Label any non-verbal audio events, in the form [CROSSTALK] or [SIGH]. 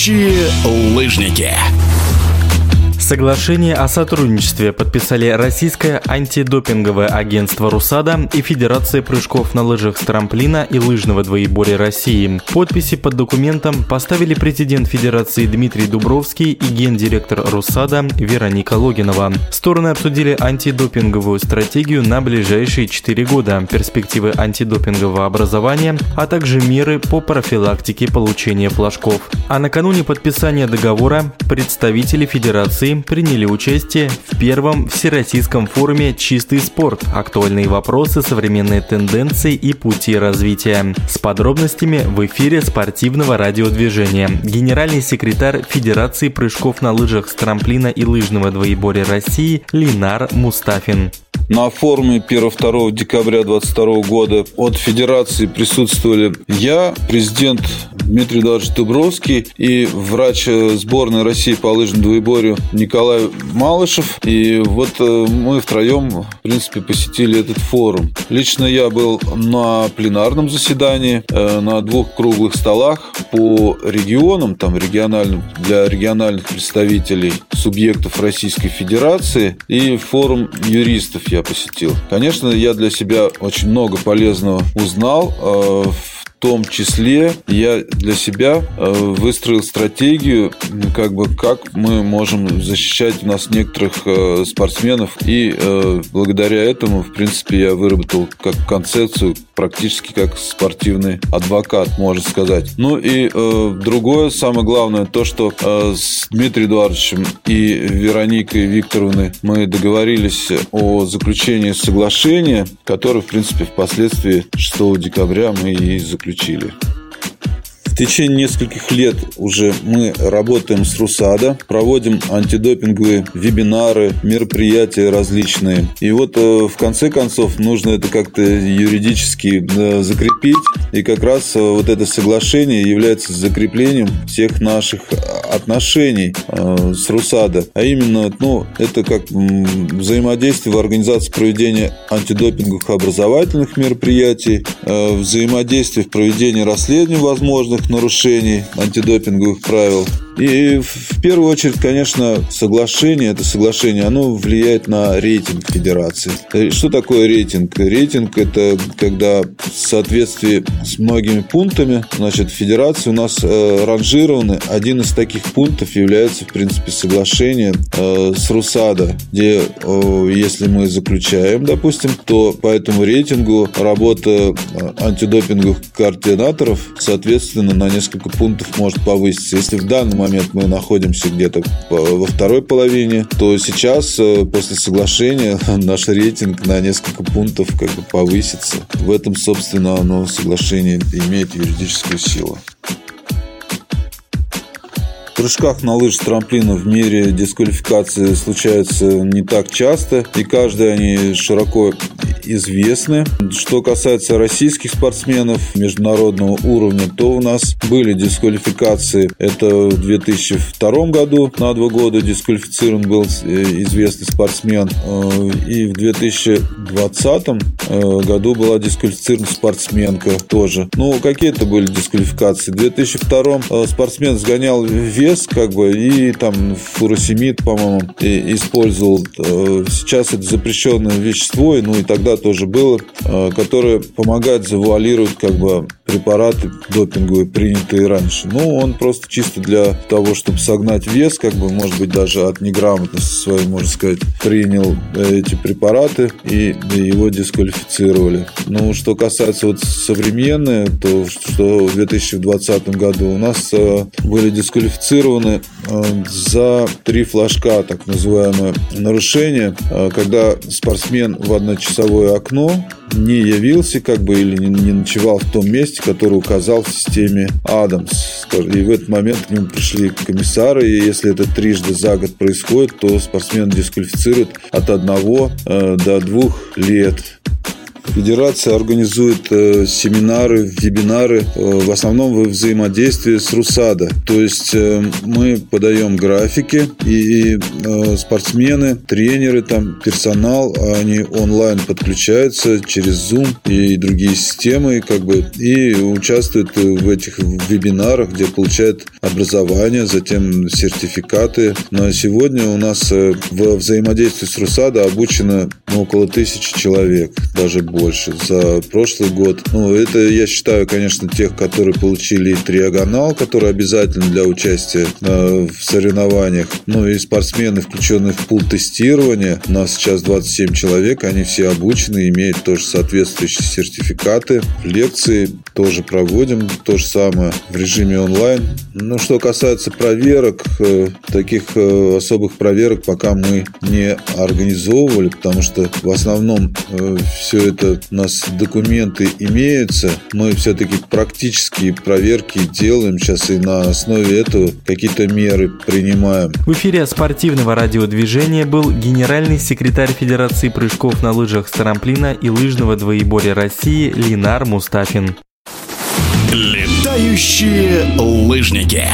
Настоящие лыжники. Соглашение о сотрудничестве подписали Российское антидопинговое агентство «Русада» и Федерация прыжков на лыжах с трамплина и лыжного двоеборья России. Подписи под документом поставили президент Федерации Дмитрий Дубровский и гендиректор «Русада» Вероника Логинова. Стороны обсудили антидопинговую стратегию на ближайшие четыре года, перспективы антидопингового образования, а также меры по профилактике получения флажков. А накануне подписания договора представители Федерации приняли участие в первом Всероссийском форуме «Чистый спорт. Актуальные вопросы, современные тенденции и пути развития». С подробностями в эфире спортивного радиодвижения. Генеральный секретарь Федерации прыжков на лыжах с трамплина и лыжного двоеборья России Линар Мустафин. На форуме 1-2 декабря 2022 года от Федерации присутствовали я, президент Дмитрий Эдуардович Дубровский и врач сборной России по лыжному двоеборью Николай Малышев. И вот э, мы втроем, в принципе, посетили этот форум. Лично я был на пленарном заседании, э, на двух круглых столах по регионам, там региональным, для региональных представителей субъектов Российской Федерации и форум юристов я посетил. Конечно, я для себя очень много полезного узнал. Э, в том числе я для себя э, выстроил стратегию, как бы как мы можем защищать у нас некоторых э, спортсменов. И благодаря этому, в принципе, я выработал как концепцию практически как спортивный адвокат, можно сказать. Ну и э, другое, самое главное, то, что э, с Дмитрием Эдуардовичем и Вероникой Викторовной мы договорились о заключении соглашения, которое, в принципе, впоследствии 6 декабря мы и заключили. В течение нескольких лет уже мы работаем с РУСАДА, проводим антидопинговые вебинары, мероприятия различные. И вот э, в конце концов нужно это как-то юридически э, закрепить. И как раз э, вот это соглашение является закреплением всех наших отношений с РУСАДА. А именно, ну, это как взаимодействие в организации проведения антидопинговых образовательных мероприятий, взаимодействие в проведении расследований возможных нарушений антидопинговых правил и в первую очередь, конечно, соглашение, это соглашение, оно влияет на рейтинг федерации. Э, что такое рейтинг? Рейтинг – это когда в соответствии с многими пунктами, значит, федерации у нас э, ранжированы. Один из таких пунктов является, в принципе, соглашение э, с РУСАДА, где, э, если мы заключаем, допустим, то по этому рейтингу работа э, антидопинговых координаторов, соответственно, на несколько пунктов может повыситься. Если в данный момент мы находимся где-то во второй половине, то сейчас, э, после соглашения, [LAUGHS] наш рейтинг на несколько пунктов как бы повысится. В этом, собственно, оно соглашение имеет юридическую силу. Прыжках на лыж с трамплина в мире дисквалификации случаются не так часто, и каждый они широко известны. Что касается российских спортсменов международного уровня, то у нас были дисквалификации. Это в 2002 году на два года дисквалифицирован был э, известный спортсмен. Э, и в 2020 э, году была дисквалифицирована спортсменка тоже. Ну, какие это были дисквалификации? В 2002 спортсмен сгонял вес как бы, и там фуросемид, по-моему, использовал. Сейчас это запрещенное вещество, ну и тогда тоже было, э, которое помогает завуалировать, как бы, препараты допинговые, принятые раньше. Ну, он просто чисто для того, чтобы согнать вес, как бы, может быть, даже от неграмотности своей, можно сказать, принял э, эти препараты и его дисквалифицировали. Ну, что касается вот современные, то что в 2020 году у нас были дисквалифицированы э, за три флажка, так называемое нарушение, э, когда спортсмен в одночасовое окно не явился как бы или не ночевал в том месте, которое указал в системе Адамс. И в этот момент к нему пришли комиссары, и если это трижды за год происходит, то спортсмен дисквалифицирует от одного э, до двух лет Федерация организует э, семинары, вебинары, э, в основном в взаимодействии с РУСАДА. То есть э, мы подаем графики, и спортсмены, тренеры, там, персонал, они онлайн подключаются через Zoom и другие системы, как бы, и участвуют в этих вебинарах, где получают образование, затем сертификаты. На сегодня у нас в взаимодействии с РУСАДА обучено около тысячи человек, даже больше. За прошлый год. Ну, это я считаю, конечно, тех, которые получили триагонал, который обязательно для участия э, в соревнованиях. Ну и спортсмены, включенные в пул тестирования. У нас сейчас 27 человек, они все обучены, имеют тоже соответствующие сертификаты. Лекции тоже проводим, то же самое в режиме онлайн. Ну, что касается проверок, э, таких э, особых проверок пока мы не организовывали, потому что в основном э, все это у нас документы имеются. Мы все-таки практические проверки делаем сейчас и на основе этого какие-то меры принимаем. В эфире спортивного радиодвижения был генеральный секретарь Федерации прыжков на лыжах с трамплина и лыжного двоеборья России Линар Мустафин. Летающие лыжники.